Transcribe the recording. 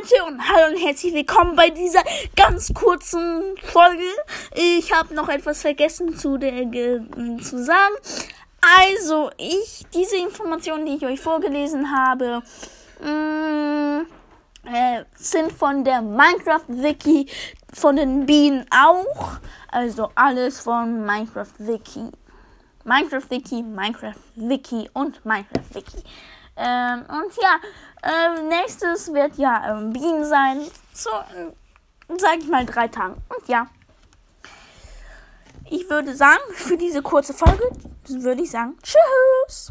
Leute und hallo und herzlich willkommen bei dieser ganz kurzen Folge. Ich habe noch etwas vergessen zu, der, zu sagen. Also, ich, diese Informationen, die ich euch vorgelesen habe, mh, mm, äh, sind von der Minecraft-Wiki, von den Bienen auch. Also alles von Minecraft-Wiki. Minecraft-Wiki, Minecraft-Wiki und Minecraft-Wiki. Ähm, und ja, äh, nächstes wird ja ähm, Bienen sein. So, äh, sag ich mal, drei Tagen. Und ja. Ich würde sagen, für diese kurze Folge würde ich sagen, tschüss.